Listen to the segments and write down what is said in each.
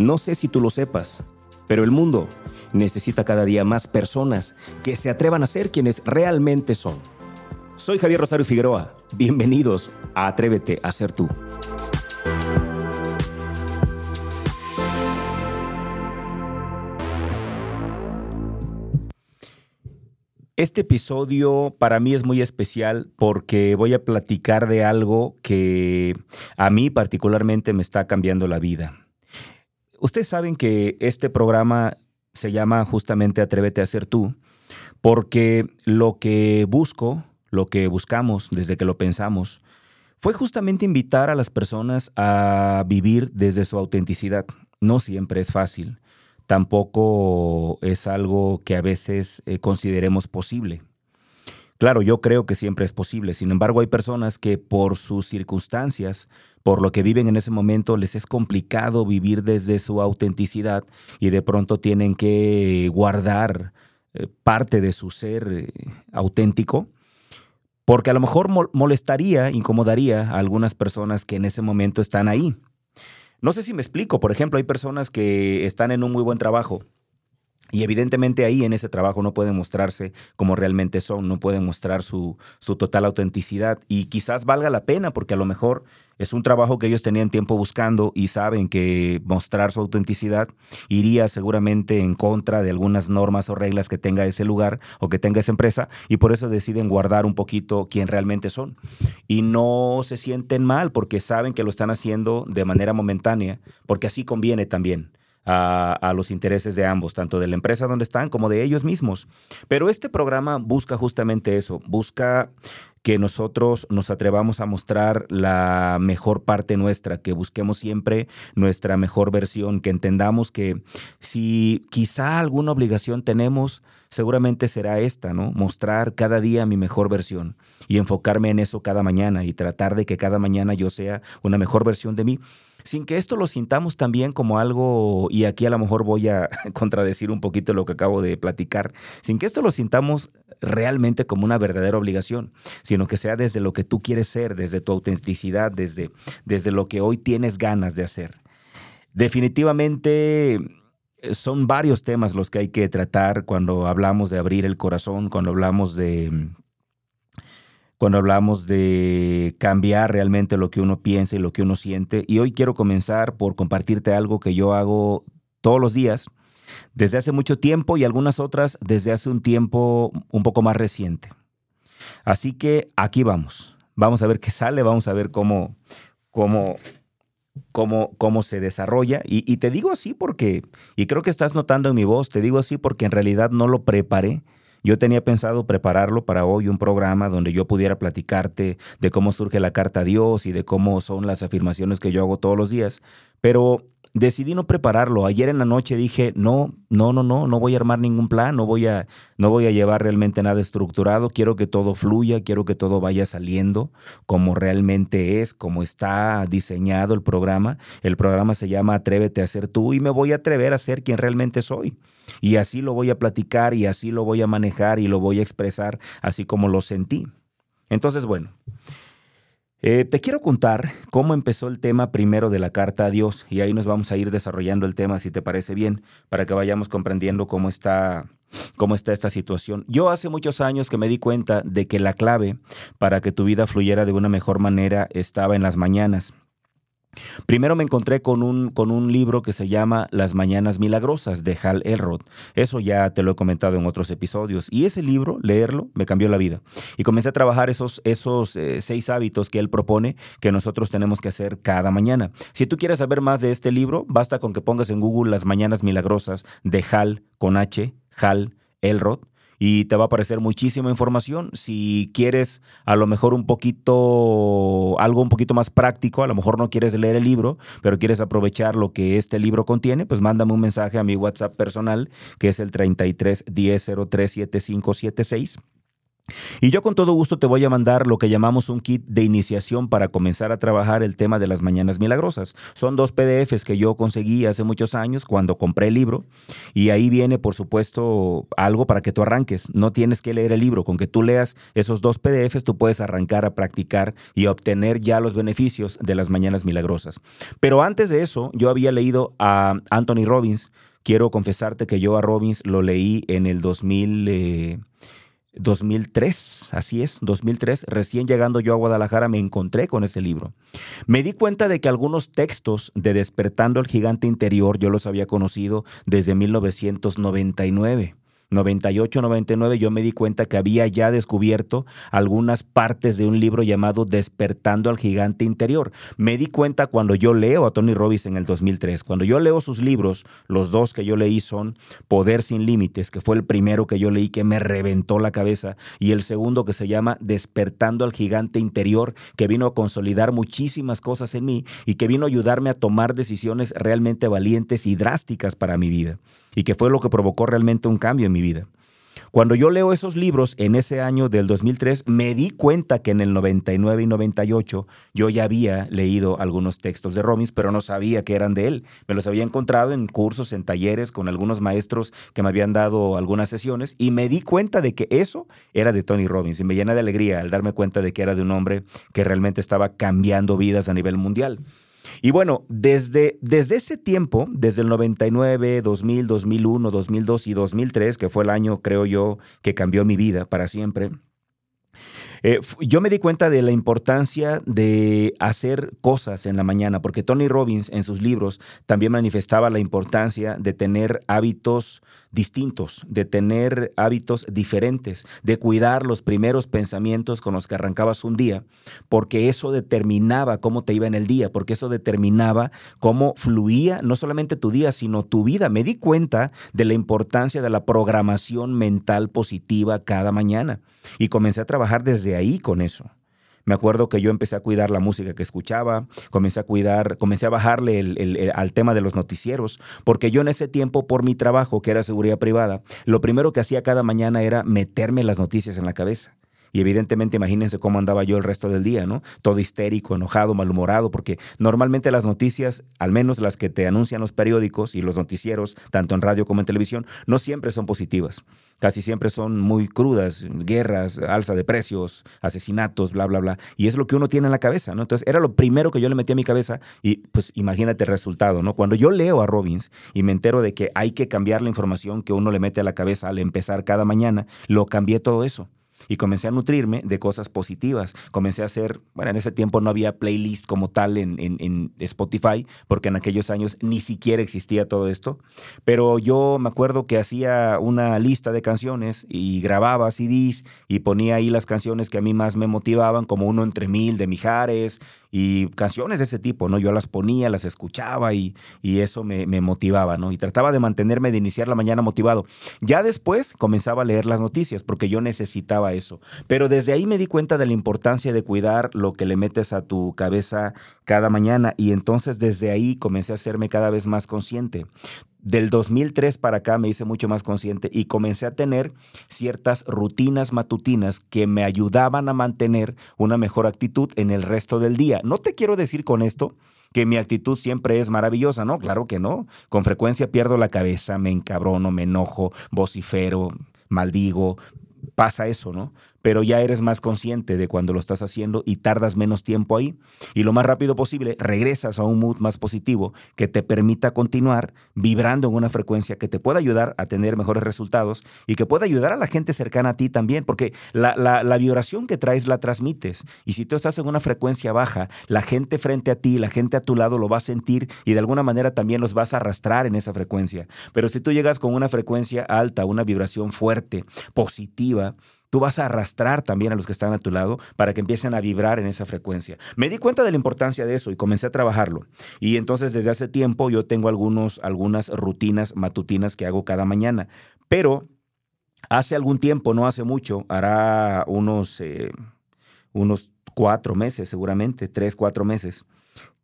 No sé si tú lo sepas, pero el mundo necesita cada día más personas que se atrevan a ser quienes realmente son. Soy Javier Rosario Figueroa. Bienvenidos a Atrévete a ser tú. Este episodio para mí es muy especial porque voy a platicar de algo que a mí particularmente me está cambiando la vida. Ustedes saben que este programa se llama justamente Atrévete a ser tú porque lo que busco, lo que buscamos desde que lo pensamos, fue justamente invitar a las personas a vivir desde su autenticidad. No siempre es fácil tampoco es algo que a veces eh, consideremos posible. Claro, yo creo que siempre es posible, sin embargo hay personas que por sus circunstancias, por lo que viven en ese momento, les es complicado vivir desde su autenticidad y de pronto tienen que guardar eh, parte de su ser eh, auténtico, porque a lo mejor molestaría, incomodaría a algunas personas que en ese momento están ahí. No sé si me explico. Por ejemplo, hay personas que están en un muy buen trabajo y evidentemente ahí en ese trabajo no pueden mostrarse como realmente son, no pueden mostrar su, su, total autenticidad. Y quizás valga la pena porque a lo mejor es un trabajo que ellos tenían tiempo buscando y saben que mostrar su autenticidad iría seguramente en contra de algunas normas o reglas que tenga ese lugar o que tenga esa empresa y por eso deciden guardar un poquito quién realmente son. Y no se sienten mal porque saben que lo están haciendo de manera momentánea, porque así conviene también a, los intereses de ambos, tanto de la empresa donde están como de ellos mismos. Pero este programa busca justamente eso, busca que nosotros nos atrevamos a mostrar la mejor parte nuestra, que busquemos siempre nuestra mejor versión, que entendamos que si quizá alguna obligación tenemos, seguramente será esta, ¿no? Mostrar cada día mi mejor versión y enfocarme en eso cada mañana y tratar de que cada mañana yo sea una mejor versión de mí sin que esto lo sintamos también como algo, y aquí a lo mejor voy a contradecir un poquito lo que acabo de platicar, sin que esto lo sintamos realmente como una verdadera obligación, sino que sea desde lo que tú quieres ser, desde tu autenticidad, desde, desde lo que hoy tienes ganas de hacer. Definitivamente eh, son varios temas los que hay que tratar cuando hablamos de abrir el corazón, cuando hablamos de cuando hablamos de cambiar realmente lo que uno piensa y lo que uno siente. Y hoy quiero comenzar por compartirte algo que yo hago todos los días, desde hace mucho tiempo y algunas otras desde hace un tiempo un poco más reciente. Así que aquí vamos. Vamos a ver qué sale, vamos a ver cómo, cómo, cómo, cómo se desarrolla. Y, y te digo así porque, y creo que estás notando en mi voz, te digo así porque en realidad no lo preparé yo tenía pensado prepararlo para hoy un programa donde yo pudiera platicarte de cómo surge la carta a Dios y de cómo son las afirmaciones que yo hago todos los días, pero decidí no prepararlo. Ayer en la noche dije, no, no, no, no, no voy a armar ningún plan, no voy a, no voy a llevar realmente nada estructurado, quiero que todo fluya, quiero que todo vaya saliendo como realmente es, como está diseñado el programa. El programa se llama Atrévete a ser tú y me voy a atrever a ser quien realmente soy. Y así lo voy a platicar y así lo voy a manejar y lo voy a expresar así como lo sentí. Entonces, bueno, eh, te quiero contar cómo empezó el tema primero de la carta a Dios y ahí nos vamos a ir desarrollando el tema si te parece bien, para que vayamos comprendiendo cómo está, cómo está esta situación. Yo hace muchos años que me di cuenta de que la clave para que tu vida fluyera de una mejor manera estaba en las mañanas. Primero me encontré con un, con un libro que se llama Las Mañanas Milagrosas de Hal Elrod. Eso ya te lo he comentado en otros episodios. Y ese libro, leerlo, me cambió la vida. Y comencé a trabajar esos, esos eh, seis hábitos que él propone que nosotros tenemos que hacer cada mañana. Si tú quieres saber más de este libro, basta con que pongas en Google Las Mañanas Milagrosas de Hal con H, Hal Elrod y te va a aparecer muchísima información. Si quieres a lo mejor un poquito, algo un poquito más práctico, a lo mejor no quieres leer el libro, pero quieres aprovechar lo que este libro contiene, pues mándame un mensaje a mi WhatsApp personal, que es el 33 10 03 7576 Y yo con todo gusto te voy a mandar lo que llamamos un kit de iniciación para comenzar a trabajar el tema de las mañanas milagrosas. Son dos PDFs que yo conseguí hace muchos años cuando compré el libro y ahí viene por supuesto algo para que tú arranques. No tienes que leer el libro, con que tú leas esos dos PDFs tú puedes arrancar a practicar y obtener ya los beneficios de las mañanas milagrosas. Pero antes de eso yo había leído a Anthony Robbins. Quiero confesarte que yo a Robbins lo leí en el 2000... 2003, así es, 2003, recién llegando yo a Guadalajara me encontré con ese libro. Me di cuenta de que algunos textos de Despertando al Gigante Interior yo los había conocido desde 1999. 98-99 yo me di cuenta que había ya descubierto algunas partes de un libro llamado Despertando al Gigante Interior. Me di cuenta cuando yo leo a Tony Robbins en el 2003. Cuando yo leo sus libros, los dos que yo leí son Poder sin Límites, que fue el primero que yo leí que me reventó la cabeza, y el segundo que se llama Despertando al Gigante Interior, que vino a consolidar muchísimas cosas en mí y que vino a ayudarme a tomar decisiones realmente valientes y drásticas para mi vida y que fue lo que provocó realmente un cambio en mi vida. Cuando yo leo esos libros en ese año del 2003, me di cuenta que en el 99 y 98 yo ya había leído algunos textos de Robbins, pero no sabía que eran de él. Me los había encontrado en cursos, en talleres, con algunos maestros que me habían dado algunas sesiones y me di cuenta de que eso era de Tony Robbins y me llena de alegría al darme cuenta de que era de un hombre que realmente estaba cambiando vidas a nivel mundial. Y bueno, desde, desde ese tiempo, desde el 99, 2000, 2001, 2002 y 2003, que fue el año, creo yo, que cambió mi vida para siempre, eh, yo me di cuenta de la importancia de hacer cosas en la mañana, porque Tony Robbins en sus libros también manifestaba la importancia de tener hábitos distintos, de tener hábitos diferentes, de cuidar los primeros pensamientos con los que arrancabas un día, porque eso determinaba cómo te iba en el día, porque eso determinaba cómo fluía no solamente tu día, sino tu vida. Me di cuenta de la importancia de la programación mental positiva cada mañana y comencé a trabajar desde ahí con eso. Me acuerdo que yo empecé a cuidar la música que escuchaba, comencé a cuidar, comencé a bajarle al tema de los noticieros, porque yo en ese tiempo, por mi trabajo, que era seguridad privada, lo primero que hacía cada mañana era meterme las noticias en la cabeza. Y evidentemente imagínense cómo andaba yo el resto del día, ¿no? Todo histérico, enojado, malhumorado, porque normalmente las noticias, al menos las que te anuncian los periódicos y los noticieros, tanto en radio como en televisión, no siempre son positivas. Casi siempre son muy crudas, guerras, alza de precios, asesinatos, bla, bla, bla. Y es lo que uno tiene en la cabeza, ¿no? Entonces era lo primero que yo le metí a mi cabeza y pues imagínate el resultado, ¿no? Cuando yo leo a Robbins y me entero de que hay que cambiar la información que uno le mete a la cabeza al empezar cada mañana, lo cambié todo eso y comencé a nutrirme de cosas positivas. Comencé a hacer, bueno, en ese tiempo no había playlist como tal en, en, Spotify, porque en aquellos años ni siquiera existía todo esto, pero yo me acuerdo que hacía una lista de canciones y grababa CDs y ponía ahí las canciones que a mí más me motivaban, como uno entre mil de Mijares, y canciones de ese tipo, ¿no? Yo las ponía, las escuchaba y, y eso me, me, motivaba, ¿no? Y trataba de mantenerme, de iniciar la mañana motivado. Ya después comenzaba a leer las noticias porque yo necesitaba eso. Pero desde ahí me di cuenta de la importancia de cuidar lo que le metes a tu cabeza cada mañana y entonces desde ahí comencé a hacerme cada vez más consciente del 2003 para acá me hice mucho más consciente y comencé a tener ciertas rutinas matutinas que me ayudaban a mantener una mejor actitud en el resto del día. No te quiero decir con esto que mi actitud siempre es maravillosa, ¿no? Claro que no. Con frecuencia pierdo la cabeza, me encabrono, me enojo, vocifero, maldigo, pasa eso, ¿no? Pero ya eres más consciente de cuando lo estás haciendo y tardas menos tiempo ahí. Y lo más rápido posible regresas a un mood más positivo que te permita continuar vibrando en una frecuencia que te pueda ayudar a tener mejores resultados y que pueda ayudar a la gente cercana a ti también, porque la, la, vibración que traes la transmites. Y si tú estás en una frecuencia baja, la gente frente a ti, la gente a tu lado lo va a sentir y de alguna manera también los vas a arrastrar en esa frecuencia. Pero si tú llegas con una frecuencia alta, una vibración fuerte, positiva, tú vas a arrastrar también a los que están a tu lado para que empiecen a vibrar en esa frecuencia. Me di cuenta de la importancia de eso y comencé a trabajarlo. Y entonces desde hace tiempo yo tengo algunos, algunas rutinas matutinas que hago cada mañana. Pero hace algún tiempo, no hace mucho, hará unos... Eh, unos cuatro meses, seguramente, tres, cuatro meses,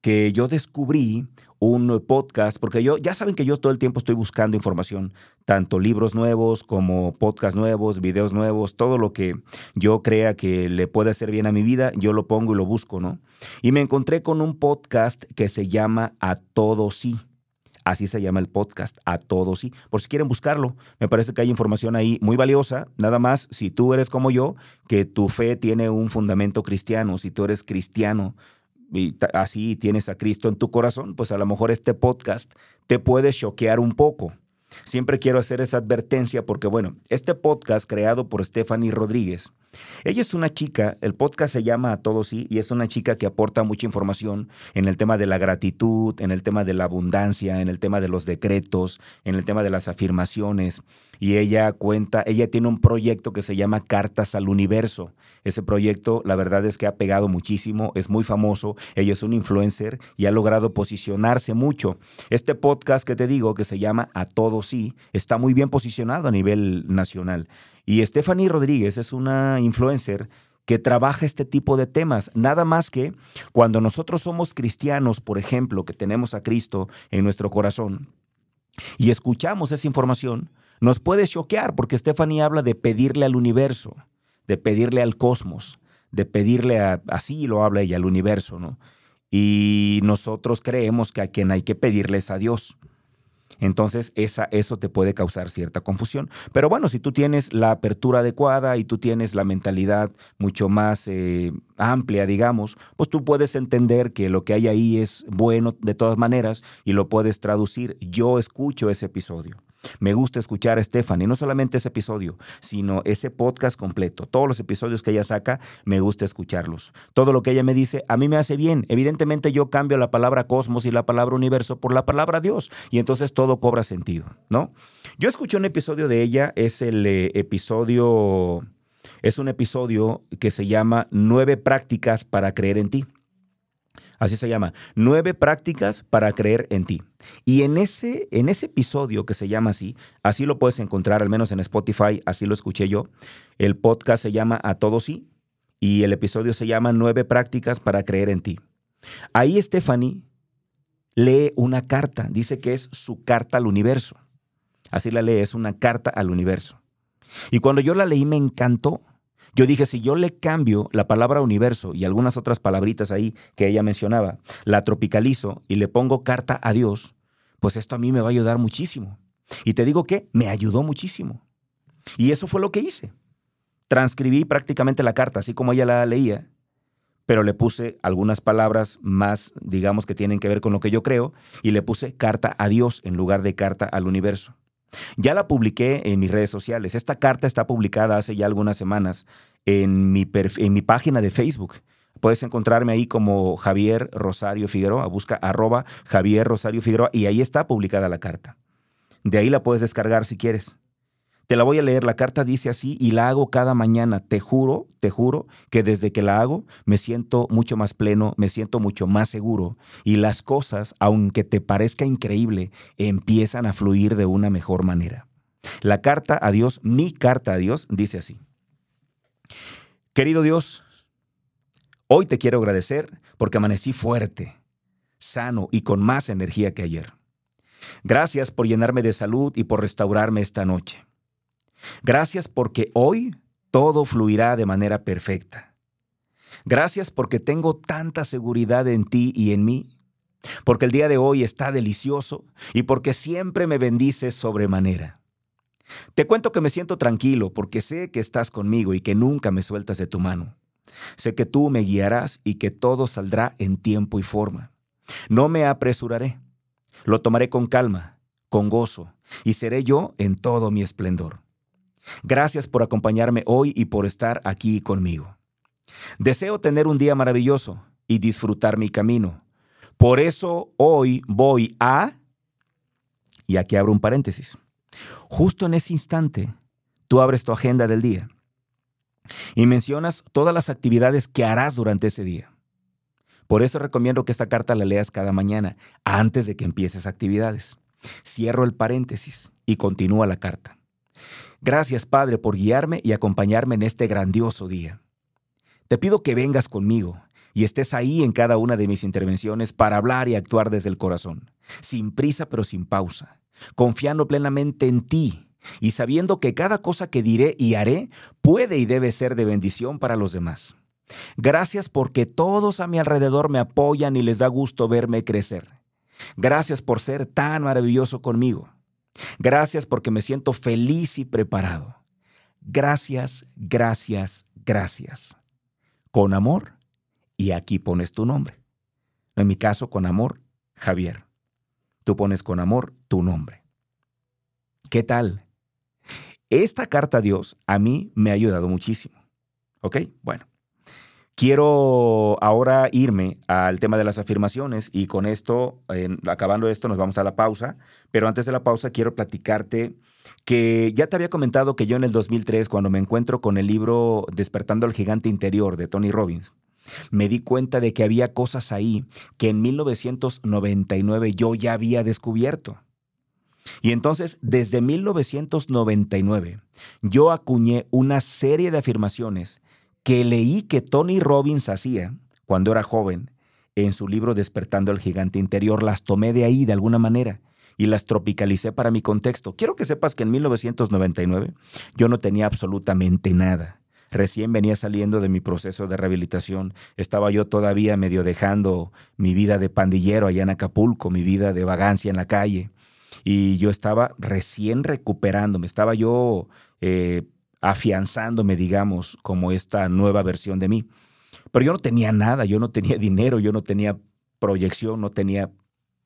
que yo descubrí un podcast, porque yo, ya saben que yo todo el tiempo estoy buscando información, tanto libros nuevos como podcasts nuevos, videos nuevos, todo lo que yo crea que le puede hacer bien a mi vida, yo lo pongo y lo busco, ¿no? Y me encontré con un podcast que se llama A Todo Sí. Así se llama el podcast, a todo sí. Por si quieren buscarlo, me parece que hay información ahí muy valiosa. Nada más, si tú eres como yo, que tu fe tiene un fundamento cristiano, si tú eres cristiano, y así tienes a Cristo en tu corazón, pues a lo mejor este podcast te puede choquear un poco. Siempre quiero hacer esa advertencia porque, bueno, este podcast creado por Stephanie Rodríguez, ella es una chica, el podcast se llama A Todos Sí, y es una chica que aporta mucha información en el tema de la gratitud, en el tema de la abundancia, en el tema de los decretos, en el tema de las afirmaciones. Y ella cuenta, ella tiene un proyecto que se llama Cartas al Universo. Ese proyecto, la verdad es que ha pegado muchísimo, es muy famoso, ella es un influencer y ha logrado posicionarse mucho. Este podcast que te digo, que se llama A Todos Sí, está muy bien posicionado a nivel nacional. Y Stephanie Rodríguez es una influencer que trabaja este tipo de temas. Nada más que cuando nosotros somos cristianos, por ejemplo, que tenemos a Cristo en nuestro corazón y escuchamos esa información, nos puede choquear porque Stephanie habla de pedirle al universo, de pedirle al cosmos, de pedirle a, así lo habla ella, al universo, ¿no? Y nosotros creemos que a quien hay que pedirles a Dios. Entonces, esa, eso te puede causar cierta confusión. Pero bueno, si tú tienes la apertura adecuada y tú tienes la mentalidad mucho más eh, amplia, digamos, pues tú puedes entender que lo que hay ahí es bueno de todas maneras y lo puedes traducir. Yo escucho ese episodio. Me gusta escuchar a Stephanie, no solamente ese episodio, sino ese podcast completo. Todos los episodios que ella saca, me gusta escucharlos. Todo lo que ella me dice, a mí me hace bien. Evidentemente yo cambio la palabra cosmos y la palabra universo por la palabra Dios y entonces todo cobra sentido, ¿no? Yo escuché un episodio de ella, es el eh, episodio, es un episodio que se llama Nueve prácticas para creer en ti. Así se llama. Nueve prácticas para creer en ti. Y en ese, en ese episodio que se llama así, así lo puedes encontrar, al menos en Spotify, así lo escuché yo. El podcast se llama A Todo Sí y el episodio se llama Nueve prácticas para creer en ti. Ahí Stephanie lee una carta, dice que es su carta al universo. Así la lee, es una carta al universo. Y cuando yo la leí me encantó yo dije, si yo le cambio la palabra universo y algunas otras palabritas ahí que ella mencionaba, la tropicalizo y le pongo carta a Dios, pues esto a mí me va a ayudar muchísimo. Y te digo que me ayudó muchísimo. Y eso fue lo que hice. Transcribí prácticamente la carta, así como ella la leía, pero le puse algunas palabras más, digamos, que tienen que ver con lo que yo creo, y le puse carta a Dios en lugar de carta al universo. Ya la publiqué en mis redes sociales. Esta carta está publicada hace ya algunas semanas en mi, en mi página de Facebook. Puedes encontrarme ahí como Javier Rosario Figueroa. Busca arroba Javier Rosario Figueroa y ahí está publicada la carta. De ahí la puedes descargar si quieres. Te la voy a leer, la carta dice así y la hago cada mañana. Te juro, te juro que desde que la hago me siento mucho más pleno, me siento mucho más seguro y las cosas, aunque te parezca increíble, empiezan a fluir de una mejor manera. La carta a Dios, mi carta a Dios, dice así. Querido Dios, hoy te quiero agradecer porque amanecí fuerte, sano y con más energía que ayer. Gracias por llenarme de salud y por restaurarme esta noche. Gracias porque hoy todo fluirá de manera perfecta. Gracias porque tengo tanta seguridad en ti y en mí, porque el día de hoy está delicioso y porque siempre me bendices sobremanera. Te cuento que me siento tranquilo porque sé que estás conmigo y que nunca me sueltas de tu mano. Sé que tú me guiarás y que todo saldrá en tiempo y forma. No me apresuraré. Lo tomaré con calma, con gozo, y seré yo en todo mi esplendor. Gracias por acompañarme hoy y por estar aquí conmigo. Deseo tener un día maravilloso y disfrutar mi camino. Por eso hoy voy a... Y aquí abro un paréntesis. Justo en ese instante, tú abres tu agenda del día y mencionas todas las actividades que harás durante ese día. Por eso recomiendo que esta carta la leas cada mañana, antes de que empieces actividades. Cierro el paréntesis y continúa la carta. Gracias, Padre, por guiarme y acompañarme en este grandioso día. Te pido que vengas conmigo y estés ahí en cada una de mis intervenciones para hablar y actuar desde el corazón, sin prisa pero sin pausa, confiando plenamente en ti y sabiendo que cada cosa que diré y haré puede y debe ser de bendición para los demás. Gracias porque todos a mi alrededor me apoyan y les da gusto verme crecer. Gracias por ser tan maravilloso conmigo. Gracias porque me siento feliz y preparado. Gracias, gracias, gracias. Con amor, y aquí pones tu nombre. En mi caso, con amor, Javier. Tú pones con amor tu nombre. ¿Qué tal? Esta carta a Dios a mí me ha ayudado muchísimo. ¿Ok? Bueno. Quiero ahora irme al tema de las afirmaciones y con esto, acabando esto, nos vamos a la pausa. Pero antes de la pausa, quiero platicarte que ya te había comentado que yo en el 2003, cuando me encuentro con el libro Despertando al Gigante Interior de Tony Robbins, me di cuenta de que había cosas ahí que en 1999 yo ya había descubierto. Y entonces, desde 1999, yo acuñé una serie de afirmaciones que leí que Tony Robbins hacía cuando era joven en su libro Despertando al Gigante Interior. Las tomé de ahí de alguna manera y las tropicalicé para mi contexto. Quiero que sepas que en 1999 yo no tenía absolutamente nada. Recién venía saliendo de mi proceso de rehabilitación. Estaba yo todavía medio dejando mi vida de pandillero allá en Acapulco, mi vida de vagancia en la calle. Y yo estaba recién recuperándome, estaba yo eh, afianzándome, digamos, como esta nueva versión de mí. Pero yo no tenía nada, yo no tenía dinero, yo no tenía proyección, no tenía,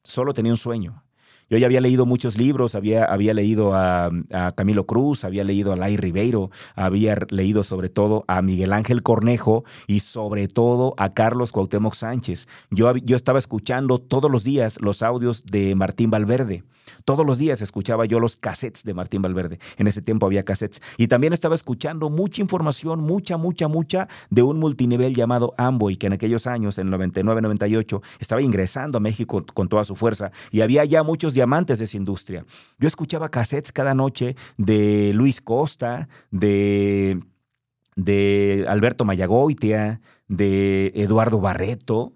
solo tenía un sueño. Yo ya había leído muchos libros, había, había leído a, Camilo Cruz, había leído a Lai Ribeiro, había leído sobre todo a Miguel Ángel Cornejo y sobre todo a Carlos Cuauhtémoc Sánchez. Yo, yo estaba escuchando todos los días los audios de Martín Valverde. Todos los días escuchaba yo los cassettes de Martín Valverde. En ese tiempo había cassettes. Y también estaba escuchando mucha información, mucha, mucha, mucha, de un multinivel llamado Amboy, que en aquellos años, en 99, 98, estaba ingresando a México con toda su fuerza. Y había ya muchos diamantes de esa industria. Yo escuchaba cassettes cada noche de Luis Costa, de, de Alberto Mayagoitia, de Eduardo Barreto,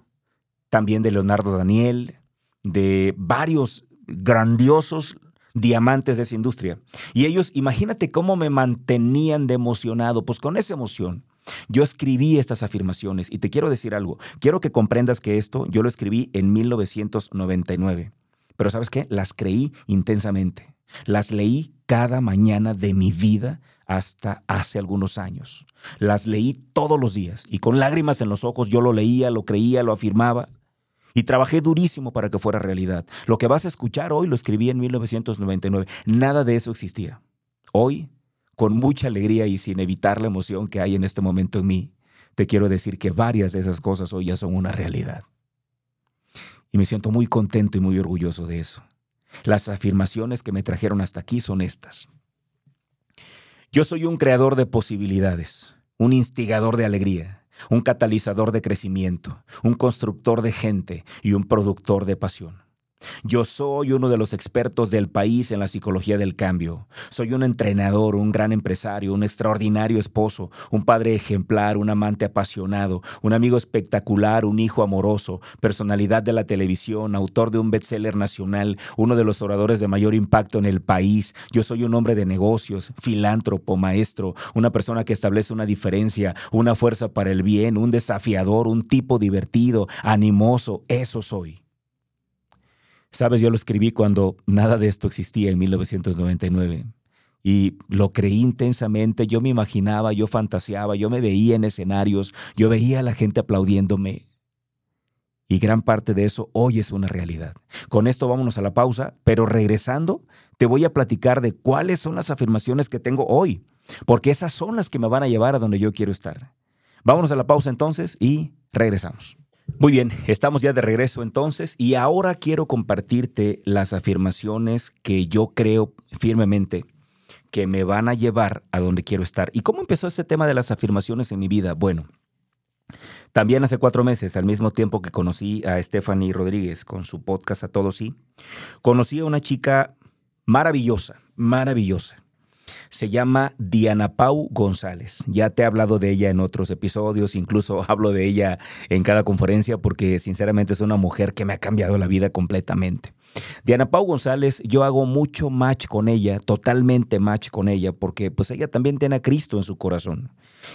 también de Leonardo Daniel, de varios grandiosos diamantes de esa industria. Y ellos, imagínate cómo me mantenían de emocionado, pues con esa emoción. Yo escribí estas afirmaciones y te quiero decir algo. Quiero que comprendas que esto yo lo escribí en 1999. Pero sabes qué? Las creí intensamente. Las leí cada mañana de mi vida hasta hace algunos años. Las leí todos los días y con lágrimas en los ojos yo lo leía, lo creía, lo afirmaba. Y trabajé durísimo para que fuera realidad. Lo que vas a escuchar hoy lo escribí en 1999. Nada de eso existía. Hoy, con mucha alegría y sin evitar la emoción que hay en este momento en mí, te quiero decir que varias de esas cosas hoy ya son una realidad. Y me siento muy contento y muy orgulloso de eso. Las afirmaciones que me trajeron hasta aquí son estas. Yo soy un creador de posibilidades, un instigador de alegría un catalizador de crecimiento, un constructor de gente y un productor de pasión. Yo soy uno de los expertos del país en la psicología del cambio. Soy un entrenador, un gran empresario, un extraordinario esposo, un padre ejemplar, un amante apasionado, un amigo espectacular, un hijo amoroso, personalidad de la televisión, autor de un bestseller nacional, uno de los oradores de mayor impacto en el país. Yo soy un hombre de negocios, filántropo, maestro, una persona que establece una diferencia, una fuerza para el bien, un desafiador, un tipo divertido, animoso. Eso soy. Sabes, yo lo escribí cuando nada de esto existía en 1999 y lo creí intensamente, yo me imaginaba, yo fantaseaba, yo me veía en escenarios, yo veía a la gente aplaudiéndome. Y gran parte de eso hoy es una realidad. Con esto vámonos a la pausa, pero regresando te voy a platicar de cuáles son las afirmaciones que tengo hoy, porque esas son las que me van a llevar a donde yo quiero estar. Vámonos a la pausa entonces y regresamos. Muy bien, estamos ya de regreso entonces y ahora quiero compartirte las afirmaciones que yo creo firmemente que me van a llevar a donde quiero estar. ¿Y cómo empezó ese tema de las afirmaciones en mi vida? Bueno, también hace cuatro meses, al mismo tiempo que conocí a Stephanie Rodríguez con su podcast A Todos Sí, conocí a una chica maravillosa, maravillosa. Se llama Diana Pau González. Ya te he hablado de ella en otros episodios, incluso hablo de ella en cada conferencia porque sinceramente es una mujer que me ha cambiado la vida completamente. Diana Pau González, yo hago mucho match con ella, totalmente match con ella, porque pues ella también tiene a Cristo en su corazón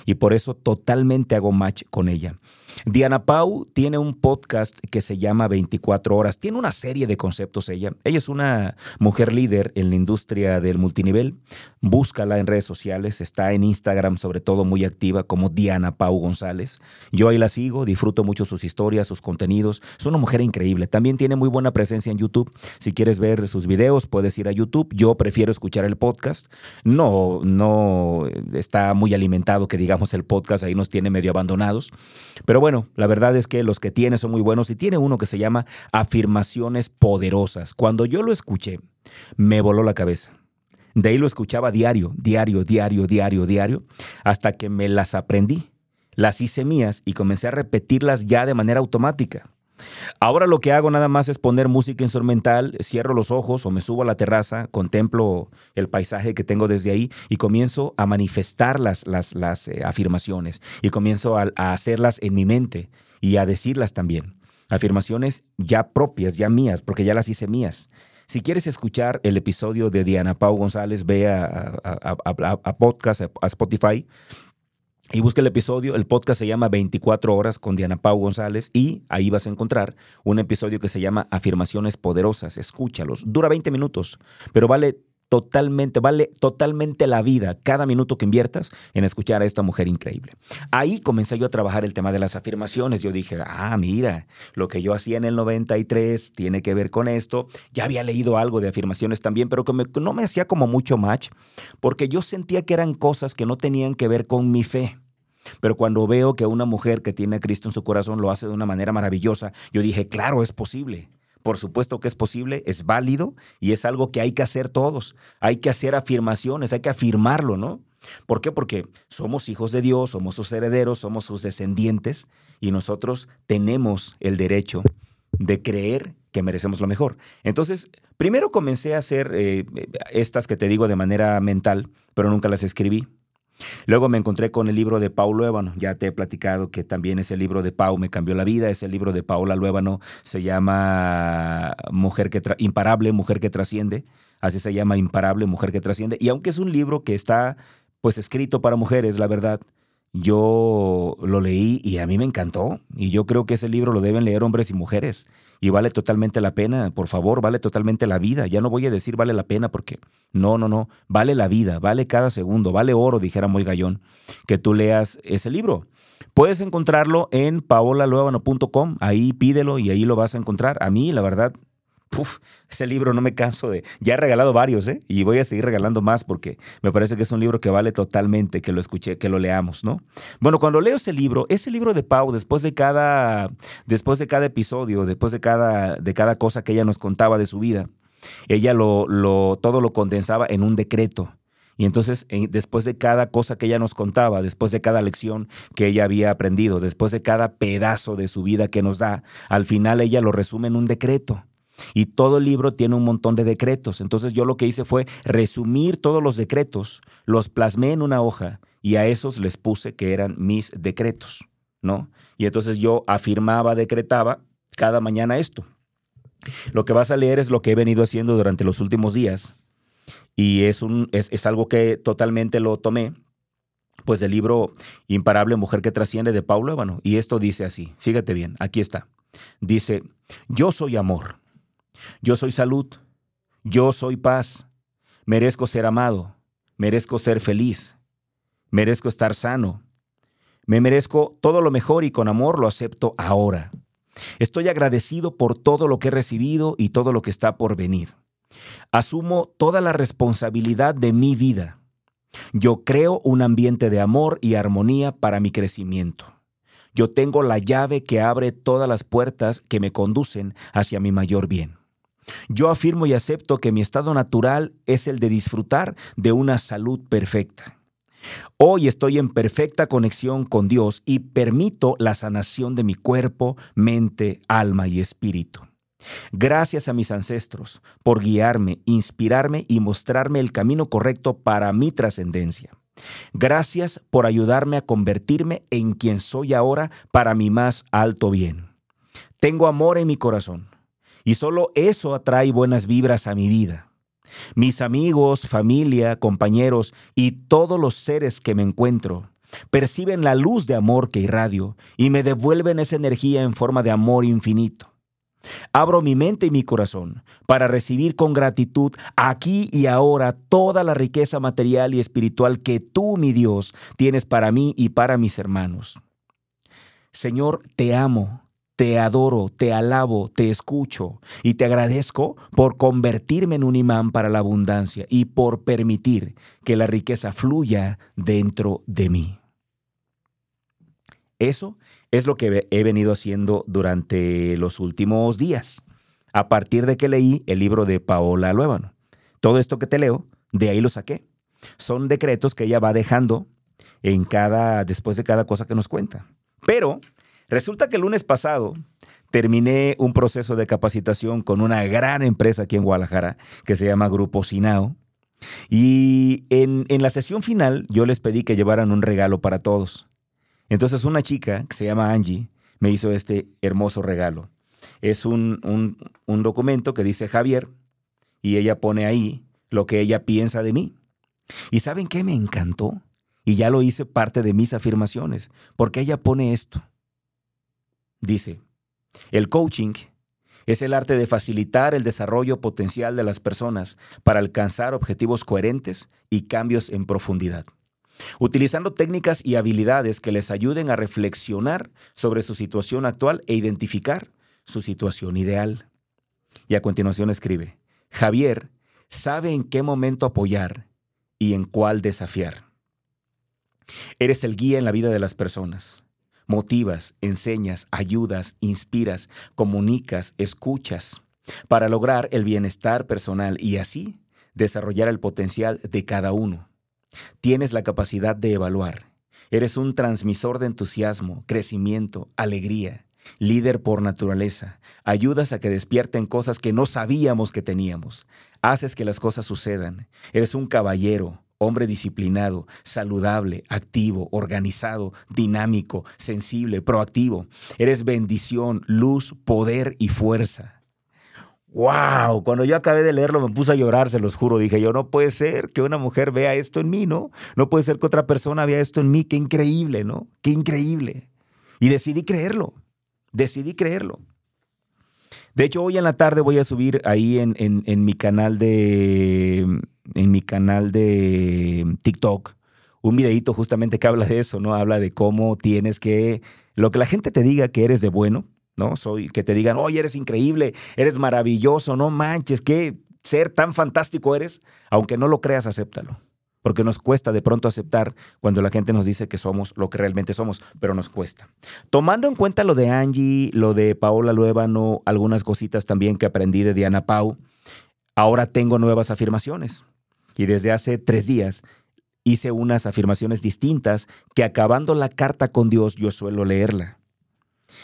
y por eso totalmente hago match con ella. Diana Pau tiene un podcast que se llama 24 horas. Tiene una serie de conceptos ella. Ella es una mujer líder en la industria del multinivel. Búscala en redes sociales. Está en Instagram, sobre todo muy activa, como Diana Pau González. Yo ahí la sigo, disfruto mucho sus historias, sus contenidos. Es una mujer increíble. También tiene muy buena presencia en YouTube. Si quieres ver sus videos, puedes ir a YouTube. Yo prefiero escuchar el podcast. No, no está muy alimentado que digamos el podcast ahí nos tiene medio abandonados. Pero bueno, la verdad es que los que tiene son muy buenos y tiene uno que se llama Afirmaciones Poderosas. Cuando yo lo escuché, me voló la cabeza. De ahí lo escuchaba diario, diario, diario, diario, diario, hasta que me las aprendí. Las hice mías y comencé a repetirlas ya de manera automática. Ahora lo que hago nada más es poner música instrumental, cierro los ojos o me subo a la terraza, contemplo el paisaje que tengo desde ahí y comienzo a manifestar las, las, eh, afirmaciones y comienzo a, hacerlas en mi mente y a decirlas también. Afirmaciones ya propias, ya mías, porque ya las hice mías. Si quieres escuchar el episodio de Diana Pau González, ve a, podcast, a Spotify y busca el episodio, el podcast se llama 24 horas con Diana Pau González y ahí vas a encontrar un episodio que se llama Afirmaciones Poderosas. Escúchalos. Dura 20 minutos, pero vale totalmente, vale totalmente la vida cada minuto que inviertas en escuchar a esta mujer increíble. Ahí comencé yo a trabajar el tema de las afirmaciones. Yo dije, ah, mira, lo que yo hacía en el 93 tiene que ver con esto. Ya había leído algo de afirmaciones también, pero que no me hacía como mucho match, porque yo sentía que eran cosas que no tenían que ver con mi fe. Pero cuando veo que una mujer que tiene a Cristo en su corazón lo hace de una manera maravillosa, yo dije, claro, es posible. Por supuesto que es posible, es válido y es algo que hay que hacer todos. Hay que hacer afirmaciones, hay que afirmarlo, ¿no? ¿Por qué? Porque somos hijos de Dios, somos sus herederos, somos sus descendientes y nosotros tenemos el derecho de creer que merecemos lo mejor. Entonces, primero comencé a hacer eh, estas que te digo de manera mental, pero nunca las escribí. Luego me encontré con el libro de Paulo Luébano. Ya te he platicado que también ese libro de Pau me cambió la vida. Ese libro de Paula Luébano se llama Mujer que Imparable, Mujer que Trasciende. Así se llama Imparable, Mujer que Trasciende. Y aunque es un libro que está pues escrito para mujeres, la verdad, yo lo leí y a mí me encantó. Y yo creo que ese libro lo deben leer hombres y mujeres. Y vale totalmente la pena, por favor, vale totalmente la vida. Ya no voy a decir vale la pena porque no, no, no. Vale la vida, vale cada segundo, vale oro, dijera muy gallón, que tú leas ese libro. Puedes encontrarlo en paolaluevano.com, ahí pídelo y ahí lo vas a encontrar. A mí, la verdad, Uf, ese libro no me canso de... Ya he regalado varios, ¿eh? Y voy a seguir regalando más porque me parece que es un libro que vale totalmente que lo escuche, que lo leamos, ¿no? Bueno, cuando leo ese libro, ese libro de Pau, después de cada, después de cada episodio, después de cada, de cada cosa que ella nos contaba de su vida, ella lo, lo, todo lo condensaba en un decreto. Y entonces, después de cada cosa que ella nos contaba, después de cada lección que ella había aprendido, después de cada pedazo de su vida que nos da, al final ella lo resume en un decreto. Y todo el libro tiene un montón de decretos. Entonces yo lo que hice fue resumir todos los decretos, los plasmé en una hoja y a esos les puse que eran mis decretos, ¿no? Y entonces yo afirmaba, decretaba cada mañana esto. Lo que vas a leer es lo que he venido haciendo durante los últimos días y es, un, es, es algo que totalmente lo tomé pues del libro Imparable Mujer que Trasciende de Paulo Ébano. Y esto dice así, fíjate bien, aquí está. Dice, yo soy amor yo soy salud, yo soy paz, merezco ser amado, merezco ser feliz, merezco estar sano, me merezco todo lo mejor y con amor lo acepto ahora. Estoy agradecido por todo lo que he recibido y todo lo que está por venir. Asumo toda la responsabilidad de mi vida. Yo creo un ambiente de amor y armonía para mi crecimiento. Yo tengo la llave que abre todas las puertas que me conducen hacia mi mayor bien. Yo afirmo y acepto que mi estado natural es el de disfrutar de una salud perfecta. Hoy estoy en perfecta conexión con Dios y permito la sanación de mi cuerpo, mente, alma y espíritu. Gracias a mis ancestros por guiarme, inspirarme y mostrarme el camino correcto para mi trascendencia. Gracias por ayudarme a convertirme en quien soy ahora para mi más alto bien. Tengo amor en mi corazón y solo eso atrae buenas vibras a mi vida. Mis amigos, familia, compañeros y todos los seres que me encuentro perciben la luz de amor que irradio y me devuelven esa energía en forma de amor infinito. Abro mi mente y mi corazón para recibir con gratitud aquí y ahora toda la riqueza material y espiritual que tú, mi Dios, tienes para mí y para mis hermanos. Señor, te amo, te adoro, te alabo, te escucho y te agradezco por convertirme en un imán para la abundancia y por permitir que la riqueza fluya dentro de mí. Eso es lo que he venido haciendo durante los últimos días, a partir de que leí el libro de Paola Luébano. Todo esto que te leo, de ahí lo saqué. Son decretos que ella va dejando en cada, después de cada cosa que nos cuenta. Pero resulta que el lunes pasado terminé un proceso de capacitación con una gran empresa aquí en Guadalajara que se llama Grupo Sinao. Y en, en la sesión final yo les pedí que llevaran un regalo para todos. Entonces una chica que se llama Angie me hizo este hermoso regalo. Es un, un, documento que dice Javier y ella pone ahí lo que ella piensa de mí. ¿Y saben qué me encantó? Y ya lo hice parte de mis afirmaciones, porque ella pone esto. Dice, el coaching es el arte de facilitar el desarrollo potencial de las personas para alcanzar objetivos coherentes y cambios en profundidad utilizando técnicas y habilidades que les ayuden a reflexionar sobre su situación actual e identificar su situación ideal. Y a continuación escribe, Javier sabe en qué momento apoyar y en cuál desafiar. Eres el guía en la vida de las personas. Motivas, enseñas, ayudas, inspiras, comunicas, escuchas, para lograr el bienestar personal y así desarrollar el potencial de cada uno Tienes la capacidad de evaluar. Eres un transmisor de entusiasmo, crecimiento, alegría, líder por naturaleza. Ayudas a que despierten cosas que no sabíamos que teníamos. Haces que las cosas sucedan. Eres un caballero, hombre disciplinado, saludable, activo, organizado, dinámico, sensible, proactivo. Eres bendición, luz, poder y fuerza. ¡Wow! Cuando yo acabé de leerlo me puse a llorar, se los juro. Dije yo, no puede ser que una mujer vea esto en mí, ¿no? No puede ser que otra persona vea esto en mí. Qué increíble, ¿no? Qué increíble. Y decidí creerlo. Decidí creerlo. De hecho, hoy en la tarde voy a subir ahí en, en mi canal de. en mi canal de TikTok un videito justamente que habla de eso, ¿no? Habla de cómo tienes que. Lo que la gente te diga que eres de bueno, ¿no? Soy, que te digan, oye, eres increíble, eres maravilloso, no manches, qué ser tan fantástico eres, aunque no lo creas, acéptalo. Porque nos cuesta de pronto aceptar cuando la gente nos dice que somos lo que realmente somos, pero nos cuesta. Tomando en cuenta lo de Angie, lo de Paola Luébano, algunas cositas también que aprendí de Diana Pau, ahora tengo nuevas afirmaciones. Y desde hace tres días hice unas afirmaciones distintas que acabando la carta con Dios yo suelo leerla.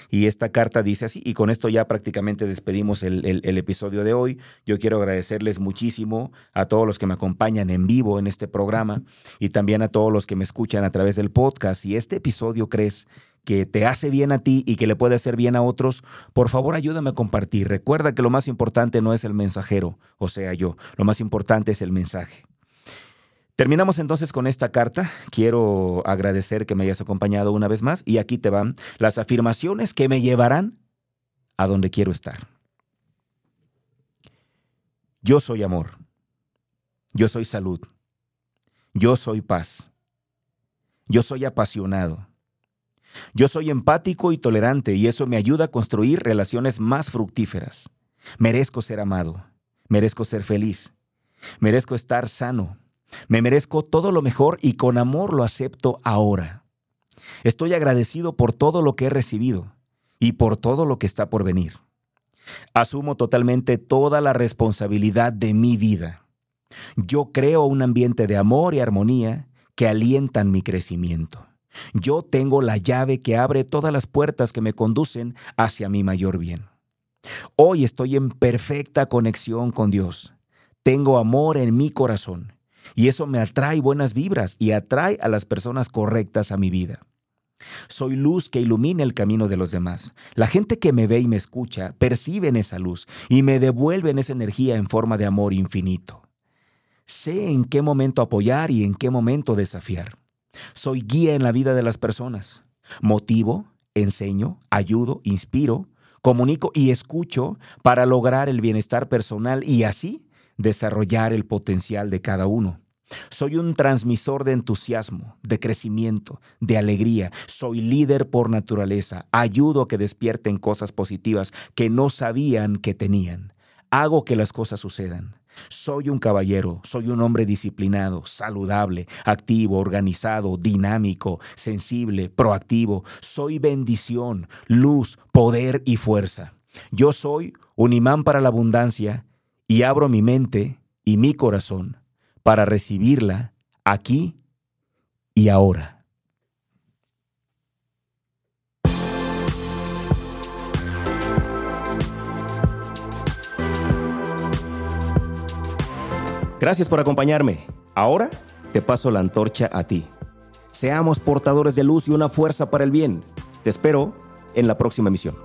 Y esta carta dice así, y con esto ya prácticamente despedimos el, episodio de hoy. Yo quiero agradecerles muchísimo a todos los que me acompañan en vivo en este programa y también a todos los que me escuchan a través del podcast. Si este episodio crees que te hace bien a ti y que le puede hacer bien a otros, por favor ayúdame a compartir. Recuerda que lo más importante no es el mensajero, o sea yo, lo más importante es el mensaje. Terminamos entonces con esta carta. Quiero agradecer que me hayas acompañado una vez más y aquí te van las afirmaciones que me llevarán a donde quiero estar. Yo soy amor. Yo soy salud. Yo soy paz. Yo soy apasionado. Yo soy empático y tolerante y eso me ayuda a construir relaciones más fructíferas. Merezco ser amado. Merezco ser feliz. Merezco estar sano. Me merezco todo lo mejor y con amor lo acepto ahora. Estoy agradecido por todo lo que he recibido y por todo lo que está por venir. Asumo totalmente toda la responsabilidad de mi vida. Yo creo un ambiente de amor y armonía que alientan mi crecimiento. Yo tengo la llave que abre todas las puertas que me conducen hacia mi mayor bien. Hoy estoy en perfecta conexión con Dios. Tengo amor en mi corazón y eso me atrae buenas vibras y atrae a las personas correctas a mi vida. Soy luz que ilumina el camino de los demás. La gente que me ve y me escucha perciben esa luz y me devuelven esa energía en forma de amor infinito. Sé en qué momento apoyar y en qué momento desafiar. Soy guía en la vida de las personas. Motivo, enseño, ayudo, inspiro, comunico y escucho para lograr el bienestar personal y así desarrollar el potencial de cada uno. Soy un transmisor de entusiasmo, de crecimiento, de alegría. Soy líder por naturaleza. Ayudo a que despierten cosas positivas que no sabían que tenían. Hago que las cosas sucedan. Soy un caballero, soy un hombre disciplinado, saludable, activo, organizado, dinámico, sensible, proactivo. Soy bendición, luz, poder y fuerza. Yo soy un imán para la abundancia y abro mi mente y mi corazón para recibirla aquí y ahora. Gracias por acompañarme. Ahora te paso la antorcha a ti. Seamos portadores de luz y una fuerza para el bien. Te espero en la próxima emisión.